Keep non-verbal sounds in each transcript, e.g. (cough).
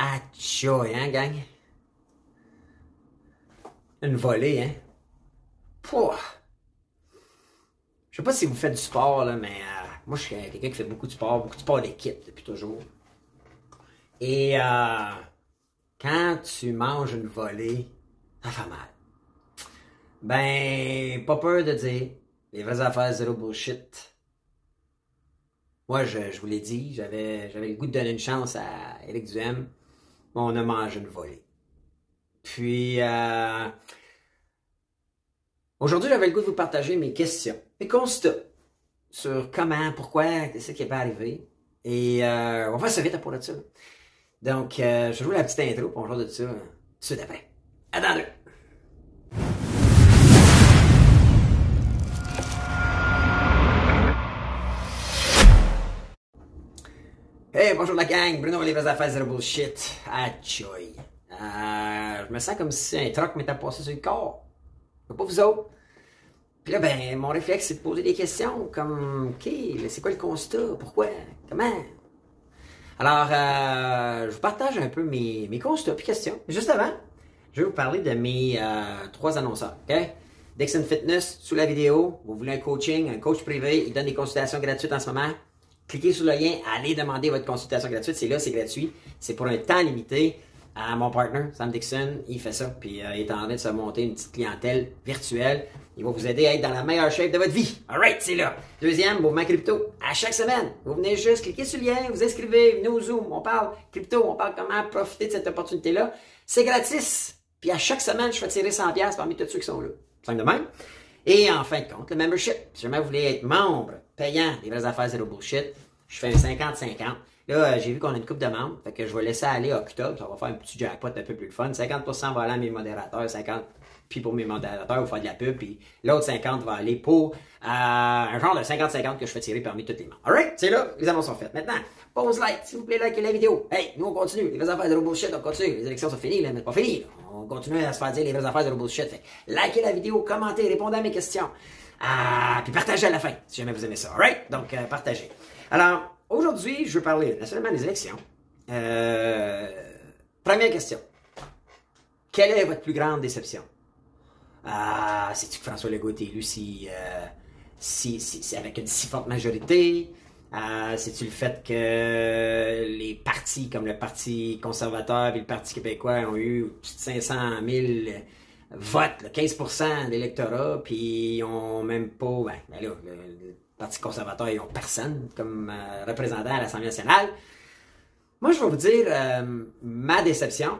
Atchoy, hein, gang? Une volée, hein? Pouah! Je sais pas si vous faites du sport, là, mais euh, moi, je suis quelqu'un qui fait beaucoup de sport, beaucoup de sport d'équipe depuis toujours. Et euh, quand tu manges une volée, ça fait mal. Ben, pas peur de dire les vraies affaires, zéro bullshit. Moi, je, je vous l'ai dit, j'avais, j'avais le goût de donner une chance à Eric Duhem. On a mangé une volée. Puis, euh, aujourd'hui, j'avais le goût de vous partager mes questions, mes constats sur comment, pourquoi, qu'est-ce qui est pas arrivé. Et euh, on va ça vite à pour de ça. Donc, euh, je joue la petite intro, pour on joue de ça euh, suite après. Hey, bonjour la gang, Bruno les vraies affaires zéro bullshit. Ah, choy. Euh, je me sens comme si un truc m'était passé sur le corps. Je pas vous autres. Puis là, ben, mon réflexe, c'est de poser des questions comme, OK, c'est quoi le constat? Pourquoi? Comment? Alors, euh, je vous partage un peu mes, mes constats puis questions. Juste avant, je vais vous parler de mes euh, trois annonceurs, OK? Dixon Fitness, sous la vidéo, vous voulez un coaching, un coach privé, il donne des consultations gratuites en ce moment. Cliquez sur le lien, allez demander votre consultation gratuite. C'est là, c'est gratuit. C'est pour un temps limité. À mon partner, Sam Dixon, il fait ça. Puis euh, il est en train de se monter une petite clientèle virtuelle. Il va vous aider à être dans la meilleure shape de votre vie. Alright, c'est là. Deuxième, mouvement crypto. À chaque semaine, vous venez juste cliquer sur le lien, vous inscrivez, venez au Zoom. On parle crypto, on parle comment profiter de cette opportunité-là. C'est gratis. Puis à chaque semaine, je fais tirer 100$ parmi tous ceux qui sont là. Simple de même. Et en fin de compte, le membership. Si jamais vous voulez être membre payant des vraies affaires zéro bullshit, je fais un 50-50. Là, j'ai vu qu'on a une coupe de membres, fait que je vais laisser aller octobre, ça va faire un petit jackpot un peu plus fun. 50% va aller à mes modérateurs, 50% puis pour mes modérateurs, va faire de la pub, puis l'autre 50 va aller pour euh, un genre de 50-50 que je fais tirer parmi tous les membres. Alright, c'est là, les annonces sont faites. Maintenant, pause like, s'il vous plaît, likez la vidéo. Hey, nous on continue, les vraies affaires de bullshit, on continue. Les élections sont finies, là, mais pas finies. On continue à se faire dire les vraies affaires de bullshit. Fait likez la vidéo, commentez, répondez à mes questions. Ah, puis partagez à la fin, si jamais vous aimez ça. Alright? Donc, euh, partagez. Alors, Aujourd'hui, je veux parler nationalement des élections. Euh, première question. Quelle est votre plus grande déception? Ah, c'est-tu que François Legault est élu si, euh, si, si, avec une si forte majorité? Euh, c'est-tu le fait que les partis comme le Parti conservateur et le Parti québécois ont eu 500 000 votes, 15% d'électorat, puis ils ont même pas... Ben, ben là, le, Parti conservateur, ils n'ont personne comme euh, représentant à l'Assemblée nationale. Moi, je vais vous dire euh, ma déception.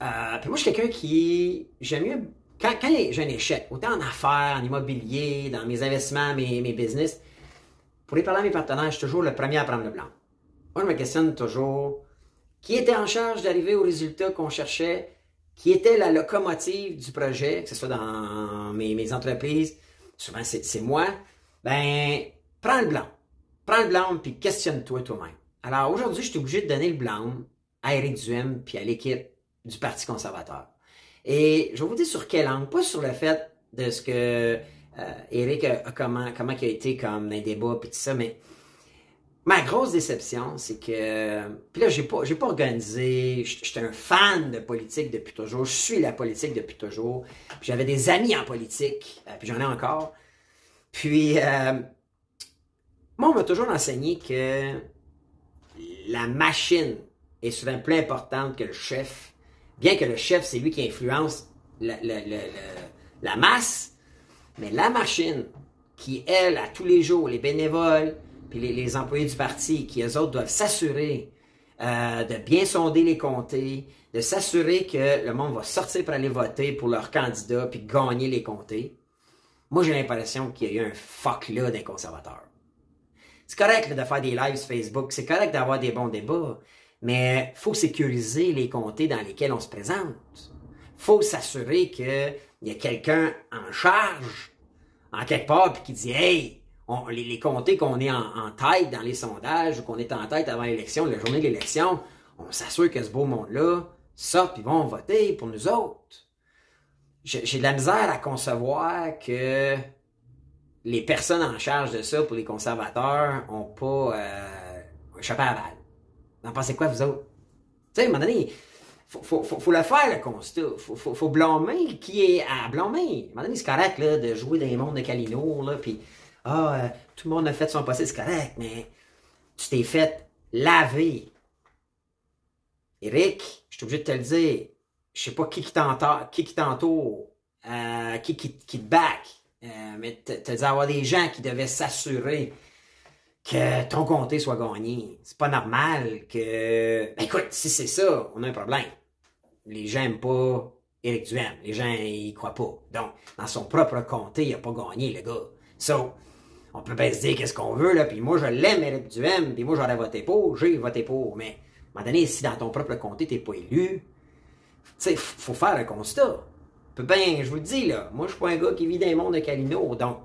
Euh, puis moi, je suis quelqu'un qui. J'aime mieux. Quand, quand j'ai un échec, autant en affaires, en immobilier, dans mes investissements, mes, mes business, pour les parler à mes partenaires, je suis toujours le premier à prendre le blanc. Moi, je me questionne toujours qui était en charge d'arriver au résultat qu'on cherchait, qui était la locomotive du projet, que ce soit dans mes, mes entreprises. Souvent, c'est moi ben, prends le blanc. Prends le blanc puis questionne-toi toi-même. Alors aujourd'hui, je suis obligé de donner le blanc à Éric Duhem puis à l'équipe du Parti conservateur. Et je vais vous dire sur quel angle, pas sur le fait de ce que euh, Éric a, comment, comment il a été comme dans les débats puis tout ça, mais ma grosse déception, c'est que puis là j'ai pas j'ai pas organisé, j'étais un fan de politique depuis toujours, je suis la politique depuis toujours. J'avais des amis en politique, euh, puis j'en ai encore. Puis, euh, moi, on m'a toujours enseigné que la machine est souvent plus importante que le chef. Bien que le chef, c'est lui qui influence la, masse, mais la machine, qui, elle, à tous les jours, les bénévoles, puis les, employés du parti, qui, eux autres, doivent s'assurer euh, de bien sonder les comtés, de s'assurer que le monde va sortir pour aller voter pour leur candidat, puis gagner les comtés. Moi, j'ai l'impression qu'il y a eu un fuck là des conservateurs. C'est correct de faire des lives Facebook, c'est correct d'avoir des bons débats, mais faut sécuriser les comtés dans lesquels on se présente. faut s'assurer qu'il y a quelqu'un en charge, en quelque part, qui dit Hey, les, comtés qu'on est en, tête dans les sondages ou qu'on est en tête avant l'élection, la journée de l'élection, on s'assure que ce beau monde-là sort puis vont voter pour nous autres j'ai de la misère à concevoir que les personnes en charge de ça pour les conservateurs ont pas euh, échappé à balle. Vous en pensez quoi, vous autres? sais, à un moment donné, faut, faut, faut, le faire, le constat. Faut, faut, faut blâmer qui est à blâmer. À un moment donné, c'est correct, là, de jouer dans les mondes de Calino, là, puis, ah, euh, tout le monde a fait son possible, c'est correct, mais tu t'es fait laver. Eric, je suis obligé de te le dire, je sais pas qui qui t'entoure, qui qui t'entoure, euh, qui, qui, te back, euh, mais tu dit avoir des gens qui devaient s'assurer que ton comté soit gagné. C'est pas normal que. Ben écoute, si c'est ça, on a un problème. Les gens n'aiment pas Éric. Les gens, ils croient pas. Donc, dans son propre comté, il a pas gagné, le gars. So, on peut pas se dire qu'est-ce qu'on veut, là, puis moi, je l'aime, Éric Duhem, puis moi, j'aurais voté pour, j'ai voté pour. Mais, à un moment donné, si dans ton propre comté, t'es pas élu, tu sais, faut faire un constat. Ben, je vous le dis, là, moi, je suis pas un gars qui vit dans le monde de Calino, donc,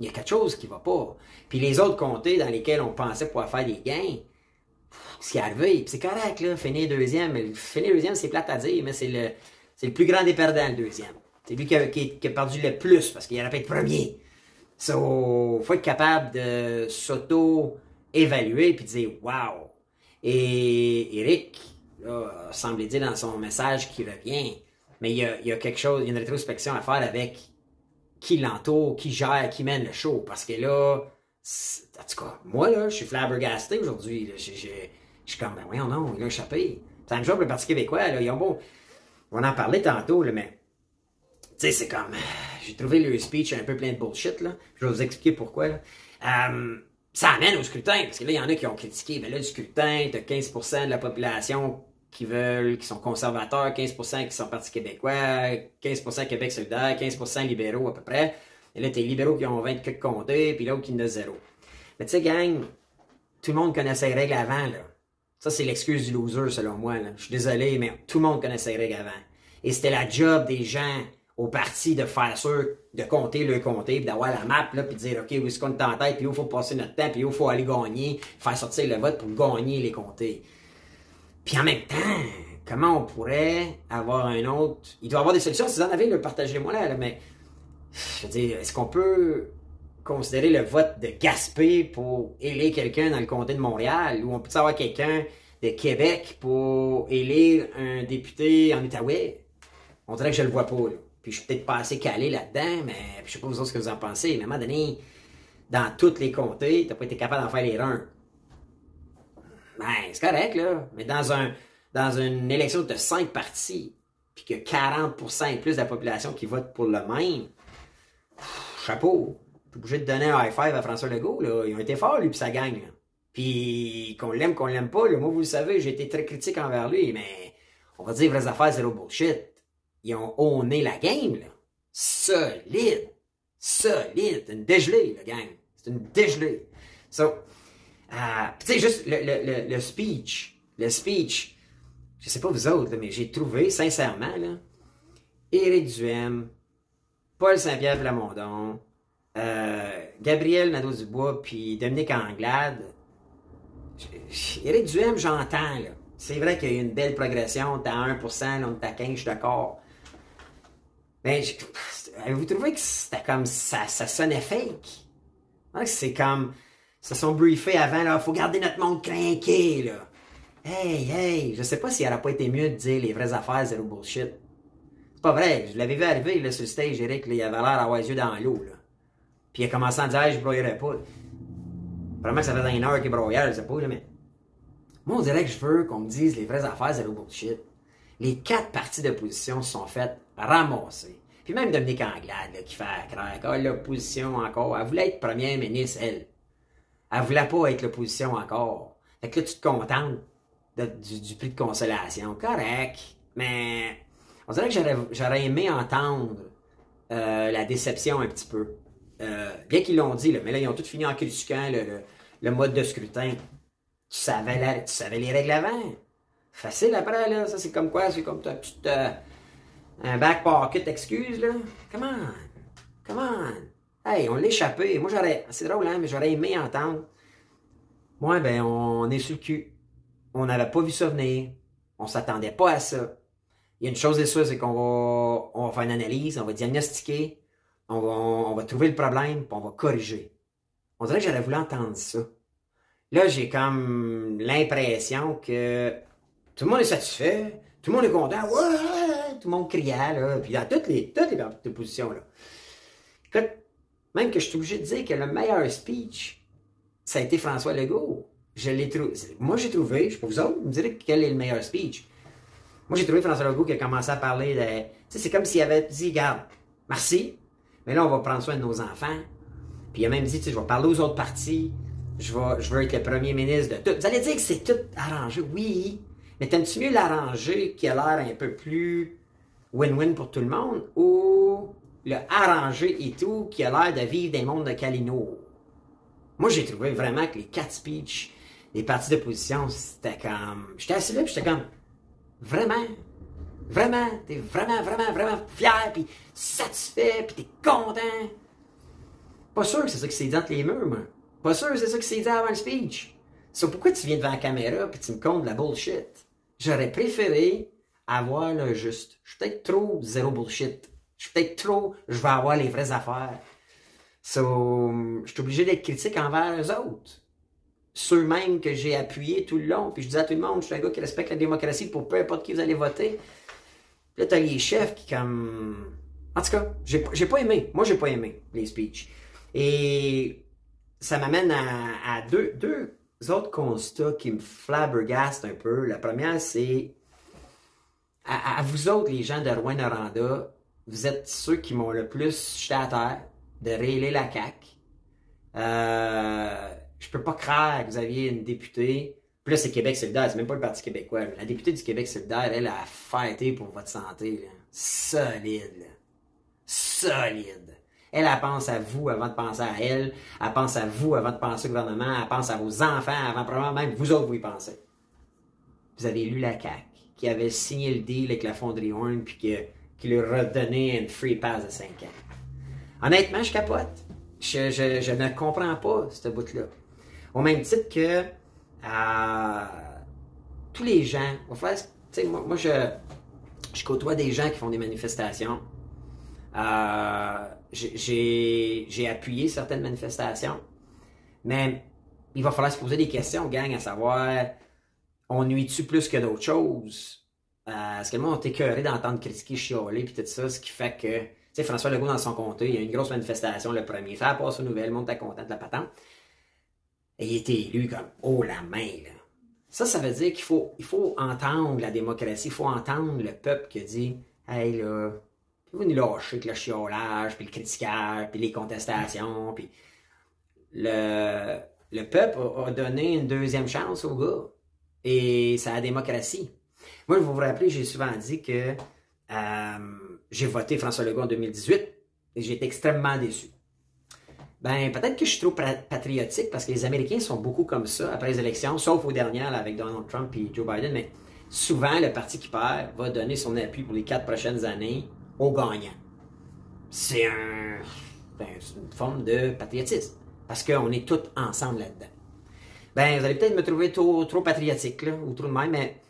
il y a quelque chose qui va pas. Puis les autres comtés dans lesquels on pensait pouvoir faire des gains, ce qui est arrivé, puis c'est correct, là, finir deuxième. Finir deuxième, c'est plate à dire, mais c'est le, c'est le plus grand des perdants, le deuxième. C'est lui qui a, perdu le plus, parce qu'il aurait pu être premier. So, faut être capable de s'auto-évaluer puis de dire wow. Et Eric, semble dire dans son message qui revient, mais il y a, il y a quelque chose, il y a une rétrospection à faire avec qui l'entoure, qui gère, qui mène le show. Parce que là, en tout cas, moi, là, je suis flabbergasté aujourd'hui. Je suis comme, ben voyons, non, il a échappé. C'est un job le Parti québécois, là, ils ont beau... On en parlait tantôt, là, mais... Tu sais, c'est comme... J'ai trouvé le speech un peu plein de bullshit, là. Je vais vous expliquer pourquoi, là. Euh, ça amène au scrutin, parce que là, il y en a qui ont critiqué, ben là, du scrutin, t'as 15% de la population qui veulent, qui sont conservateurs, 15% qui sont Parti québécois, 15% Québec solidaire, 15% libéraux à peu près. Et là, t'es libéraux qui ont 20 de comptés, puis l'autre qui en a zéro. Mais tu sais, gang, tout le monde connaissait les règles avant, là. Ça, c'est l'excuse du loser, selon moi. Je suis désolé, mais tout le monde connaissait les règles avant. Et c'était la job des gens au parti de faire sûr, de compter le compter, puis d'avoir la map, là, puis de dire, OK, où est-ce qu'on est en tête, puis où il faut passer notre temps, puis où il faut aller gagner, faire sortir le vote pour gagner les comtés. Puis en même temps, comment on pourrait avoir un autre? Il doit y avoir des solutions. Si vous en avez, partagez-moi là, mais. Je veux dire, est-ce qu'on peut considérer le vote de Gaspé pour élire quelqu'un dans le comté de Montréal? Ou on peut avoir quelqu'un de Québec pour élire un député en Outaouais? On dirait que je le vois pas. Puis je suis peut-être pas assez calé là-dedans, mais je sais pas vous autres ce que vous en pensez. Mais à un moment donné, dans tous les comtés, t'as pas été capable d'en faire les reins. Ben, c'est correct, là. Mais dans, un, dans une élection de cinq partis, puis que 40% et plus de la population qui vote pour le même, chapeau. T'es obligé de donner un high five à François Legault, là. Ils ont été forts, lui, puis ça gagne, Puis qu'on l'aime, qu'on l'aime pas, là. Moi, vous le savez, j'ai été très critique envers lui, mais on va dire vraies affaires, zéro bullshit. Ils ont honné la game, là. Solide. Solide. C'est une dégelée, la gang. C'est une dégelée. So, euh, tu sais, juste le, le, le, speech, le speech, je sais pas vous autres, mais j'ai trouvé, sincèrement, là, Éric Duhem, Paul Saint-Pierre Plamondon, euh, Gabriel Nadeau-Dubois, puis Dominique Anglade. Éric Duhem, j'entends, là. C'est vrai qu'il y a une belle progression, t'as 1%, là, on est à 15, je suis d'accord. Mais vous trouvez que c'était comme ça, ça sonnait fake? C'est comme se sont briefés avant, là, faut garder notre monde craqué, là. Hey, hey, je sais pas s'il aurait pas été mieux de dire les vraies affaires, zéro bullshit. C'est pas vrai, je l'avais vu arriver, là, sur le stage, Eric, là, il avait l'air d'avoir les yeux dans l'eau, là. Puis il a commencé à dire, hey, je broyerais pas. Vraiment que ça faisait une heure qu'il broyait, je sais pas, là, mais. Moi, on dirait que je veux qu'on me dise les vraies affaires, zéro bullshit. Les quatre parties d'opposition se sont faites ramasser. Puis même Dominique Anglade, qui fait craquer, ah, l'opposition encore, elle voulait être première ministre, elle. Elle voulait pas être l'opposition encore. Fait que là, tu te contentes du, prix de consolation. Correct. Mais on dirait que j'aurais aimé entendre euh, la déception un petit peu. Euh, bien qu'ils l'ont dit, là, mais là, ils ont tout fini en critiquant le, le, mode de scrutin. Tu savais, tu savais les règles avant. Facile après, là. Ça, c'est comme quoi? C'est comme ta petite. Euh, un back pocket excuse, là. Come on. Come on. Hey, on l'a échappé. Moi, j'aurais. C'est drôle, hein, mais j'aurais aimé entendre. Moi, ben, on est sur le cul. On n'avait pas vu ça venir. On s'attendait pas à ça. Il y a une chose et sûre, c'est qu'on va, on va faire une analyse, on va diagnostiquer, on va, on va trouver le problème, puis on va corriger. On dirait que j'aurais voulu entendre ça. Là, j'ai comme l'impression que tout le monde est satisfait, tout le monde est content, tout le monde criait, là, puis dans toutes les, toutes les positions, là. Écoute, même que je suis obligé de dire que le meilleur speech, ça a été François Legault. Je l'ai trouvé. Moi, j'ai trouvé, je sais pas vous autres, vous me direz quel est le meilleur speech. Moi, j'ai trouvé François Legault qui a commencé à parler de. Tu sais, c'est comme s'il avait dit, regarde, merci, mais là, on va prendre soin de nos enfants. Puis il a même dit, tu sais, je vais parler aux autres partis, je, vais, je veux être le premier ministre de tout. Vous allez dire que c'est tout arrangé, oui, mais t'aimes-tu mieux l'arranger qui a l'air un peu plus win-win pour tout le monde ou le arranger et tout qui a l'air de vivre des mondes de Calino? Moi, j'ai trouvé vraiment que les quatre speeches des partis d'opposition, c'était comme. J'étais assis là, j'étais comme. Vraiment? Vraiment? T'es vraiment, vraiment, vraiment fier, puis satisfait, puis t'es content? Pas sûr que c'est ça qui s'est dit entre les murs, moi. Pas sûr que c'est ça qui s'est dit avant le speech. C'est pourquoi tu viens devant la caméra puis tu me comptes de la bullshit? J'aurais préféré avoir le juste. Je suis peut-être trop zéro bullshit. Je suis peut-être trop, je vais avoir les vraies affaires. So, je suis obligé d'être critique envers eux autres. Ceux-mêmes que j'ai appuyés tout le long. Puis je dis à tout le monde, je suis un gars qui respecte la démocratie pour peu importe qui vous allez voter. Puis là, t'as les chefs qui comme... En tout cas, j'ai pas aimé. Moi, j'ai pas aimé les speeches. Et ça m'amène à, deux, deux autres constats qui me flabbergastent un peu. La première, c'est à, vous autres, les gens de Rouen-Noranda, vous êtes ceux qui m'ont le plus jeté à terre de rééler la CAQ. Euh, je peux pas croire que vous aviez une députée. Puis là, c'est Québec solidaire, c'est même pas le Parti québécois. La députée du Québec solidaire, elle a fêté pour votre santé. Solide. Solide. Elle, elle pense à vous avant de penser à elle. Elle pense à vous avant de penser au gouvernement. Elle pense à vos enfants avant probablement même vous autres vous y pensez. Vous avez lu la CAQ, qui avait signé le deal avec la fonderie Horn, puis qui, qui leur redonnait une free pass de 5 ans. Honnêtement, je capote. Je, je, ne comprends pas ce bout-là. Au même titre que euh, tous les gens, moi, moi je, je côtoie des gens qui font des manifestations. Euh, j'ai appuyé certaines manifestations, mais il va falloir se poser des questions, gang, à savoir, on nuit-tu plus que d'autres choses? Euh, est-ce que le monde est écœuré d'entendre critiquer, chialer, puis tout ça, ce qui fait que, tu sais, François Legault, dans son comté, il y a une grosse manifestation le premier, faire passer aux nouvelles, le monde est content de la patente. Et il était élu comme, oh la main, là. Ça, ça veut dire qu'il faut, il faut entendre la démocratie, il faut entendre le peuple qui dit, hey là, vous nous lâcher avec le chiolage, puis le critiquage, puis les contestations, puis le, le peuple a donné une deuxième chance au gars. Et c'est la démocratie. Moi, vais vous rappeler, j'ai souvent dit que euh, j'ai voté François Legault en 2018 et j'ai été extrêmement déçu. Ben, peut-être que je suis trop patriotique parce que les Américains sont beaucoup comme ça après les élections, sauf aux dernières avec Donald Trump et Joe Biden, mais souvent, le parti qui perd va donner son appui pour les quatre prochaines années au gagnant. C'est un, ben, une forme de patriotisme. Parce qu'on est tous ensemble là-dedans. Ben, vous allez peut-être me trouver trop, trop patriotique, ou trop de même, mais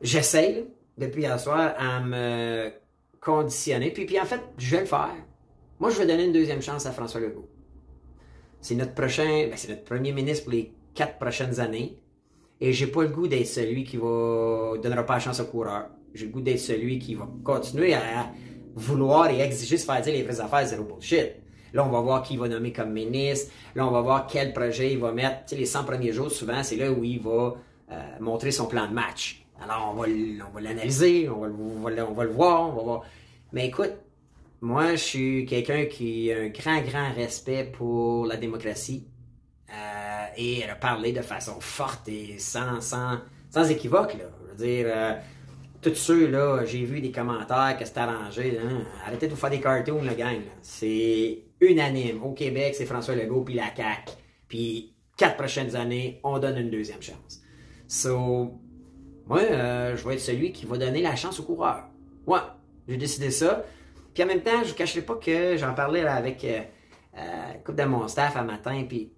j'essaie, depuis hier soir, à me conditionner. Puis, puis en fait, je vais le faire. Moi, je vais donner une deuxième chance à François Legault. C'est notre prochain, ben, c'est notre premier ministre pour les quatre prochaines années. Et j'ai pas le goût d'être celui qui va donnera pas la chance au coureur. J'ai le goût d'être celui qui va continuer à vouloir et exiger se faire dire les vraies affaires, zéro bullshit. Là, on va voir qui il va nommer comme ministre. Là, on va voir quel projet il va mettre. Les 100 premiers jours, souvent, c'est là où il va euh, montrer son plan de match. Alors, on va, l'analyser, on va, le voir, on va voir. Mais écoute, moi, je suis quelqu'un qui a un grand, grand respect pour la démocratie. Euh, et elle a parlé de façon forte et sans, sans, sans équivoque. Je veux dire, euh, ceux, j'ai vu des commentaires que c'est arrangé. Hein. Arrêtez de vous faire des cartoons, le gang. C'est unanime. Au Québec, c'est François Legault puis la CAQ. Puis, quatre prochaines années, on donne une deuxième chance. So, moi, euh, je vais être celui qui va donner la chance au coureur. Ouais, j'ai décidé ça. Puis en même temps, je ne cacherai pas que j'en parlais avec euh, euh, couple de mon staff un matin, puis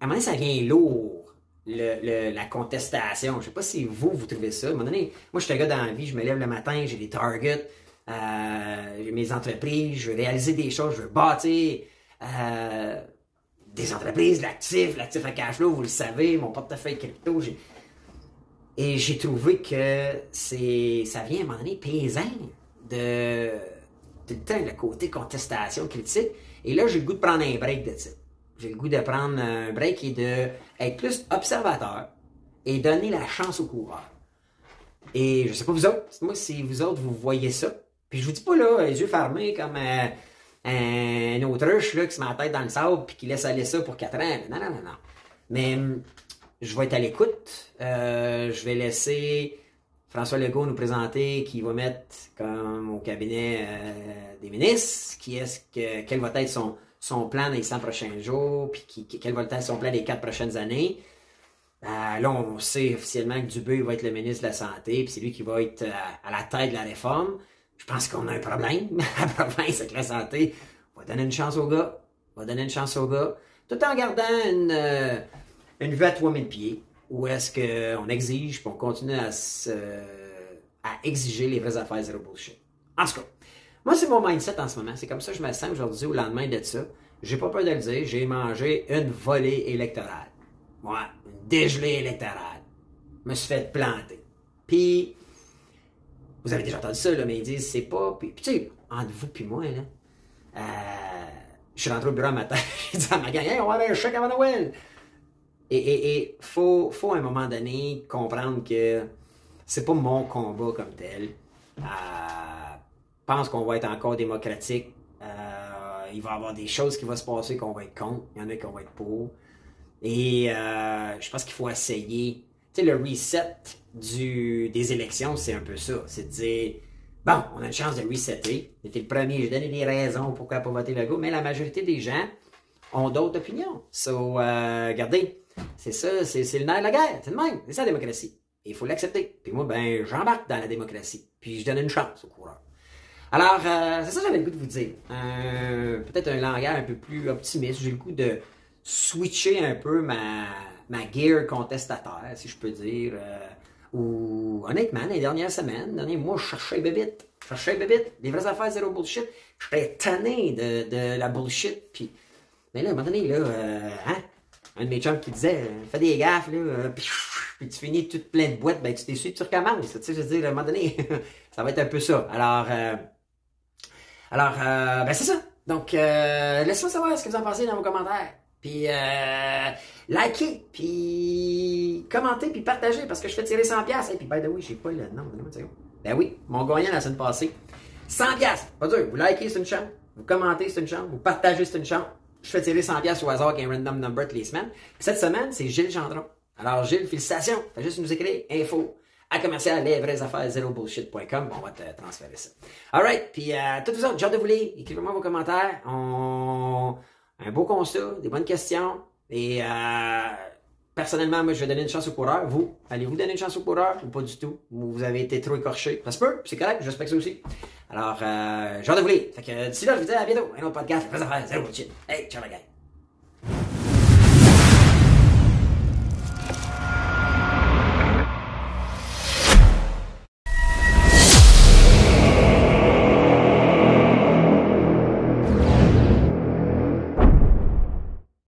à un moment donné, ça vient lourd le, la contestation. Je sais pas si vous, vous trouvez ça. À un moment donné, moi, je suis un gars dans la vie, je me lève le matin, j'ai des targets, euh, j'ai mes entreprises, je veux réaliser des choses, je veux bâtir euh, des entreprises, l'actif, l'actif à cash flow, vous le savez, mon portefeuille crypto, j'ai... Et j'ai trouvé que c'est ça vient à un moment donné paysan de tout le temps le côté contestation, critique. Et là, j'ai le goût de prendre un break de ça. J'ai le goût de prendre un break et de être plus observateur et donner la chance au coureur. Et je sais pas vous autres, moi si vous autres vous voyez ça. Puis je vous dis pas là, les yeux fermés comme euh, un autruche là, qui se met la tête dans le sable puis qui laisse aller ça pour quatre ans. Non, non, non, non. Mais hum, je vais être à l'écoute. Euh, je vais laisser François Legault nous présenter qui va mettre comme au cabinet euh, des ministres, qui est que, quel va être son, son plan les 100 prochains jours, puis qui, quel va être son plan des quatre prochaines années. Euh, là, on sait officiellement que Dubé va être le ministre de la Santé, puis c'est lui qui va être à, la tête de la réforme. Je pense qu'on a un problème. (laughs) la province avec la santé. Va donner une chance au gars. Va donner une chance au gars. Tout en gardant une, une vue à 3000 pieds, où est-ce qu'on exige, puis on continue à, à exiger les vraies affaires zéro bullshit. En tout cas, moi, c'est mon mindset en ce moment. C'est comme ça que je me sens aujourd'hui au lendemain de ça. J'ai pas peur de le dire, j'ai mangé une volée électorale. Ouais, une dégelée électorale. Je me suis fait planter. Puis, vous avez déjà entendu ça, là, mais ils disent, c'est pas. Puis, tu sais, entre vous puis moi, là, euh, je suis rentré au bureau un matin, (laughs) j'ai dit à ma gang, on va avoir un chèque avant Noël. Et il faut, faut à un moment donné comprendre que c'est pas mon combat comme tel. Euh, pense qu'on va être encore démocratique. Euh, il va y avoir des choses qui vont se passer qu'on va être contre. Il y en a qui vont être pour. Et euh, je pense qu'il faut essayer. Tu sais, le reset des élections, c'est un peu ça. C'est de dire, bon, on a une chance de resetter. J'étais le premier, j'ai donné des raisons pourquoi pas voter le go, mais la majorité des gens ont d'autres opinions. So, regardez, c'est ça, c'est, le nerf de la guerre. C'est le même. C'est ça la démocratie. Il faut l'accepter. Puis moi, ben, j'embarque dans la démocratie. Puis je donne une chance au coureur. Alors, euh, c'est ça que j'avais le goût de vous dire. Euh, peut-être un langage un peu plus optimiste. J'ai le goût de switcher un peu ma, ma gear contestataire, si je peux dire. Euh, ou, honnêtement, les dernières semaines, les derniers mois, je cherchais bébite. Je cherchais bébite. Les vraies affaires, zéro bullshit. J'étais tanné de, de la bullshit. Puis, mais là, à un moment donné, là, hein, un de mes chums qui disait euh, Fais des gaffes, là, euh, puis, tu finis toute plein de boîtes, ben tu t'essuies, tu recommences. Tu sais, je veux dire, à un moment donné, (laughs) ça va être un peu ça. Alors, euh, alors ben c'est ça. Donc, laissez-moi savoir ce que vous en pensez dans vos commentaires. Puis, euh, likez, puis commentez, puis partagez, parce que je fais tirer 100$. Et puis, by the way, j'ai pas le nom. Ben oui, mon gagnant la semaine passée. 100$, pas dur. Vous likez, c'est une chance. Vous commentez, c'est une chance. Vous partagez, c'est une chance je fais tirer 100 pièces au hasard avec un random number toutes les semaines. cette semaine, c'est Gilles Gendron. Alors, Gilles, félicitations. Fais juste nous écrire info à commercial les vraies affaires zéro bullshit.com. On va te transférer ça. Alright. Puis, euh, tous vous autres, j'ai hâte de vous lire. Écrivez-moi vos commentaires. On... Un beau constat, des bonnes questions. Et, euh, personnellement, moi, je vais donner une chance au coureur. Vous, allez-vous donner une chance au coureur ou pas du tout? Vous avez été trop écorché. Ça se peut, c'est correct, j'espère ça aussi. Alors, euh, hâte de vous lire. Fait que d'ici là, je vous dis à bientôt. Un autre podcast, Fais affaires, zéro bullshit. Hey, ciao la gang.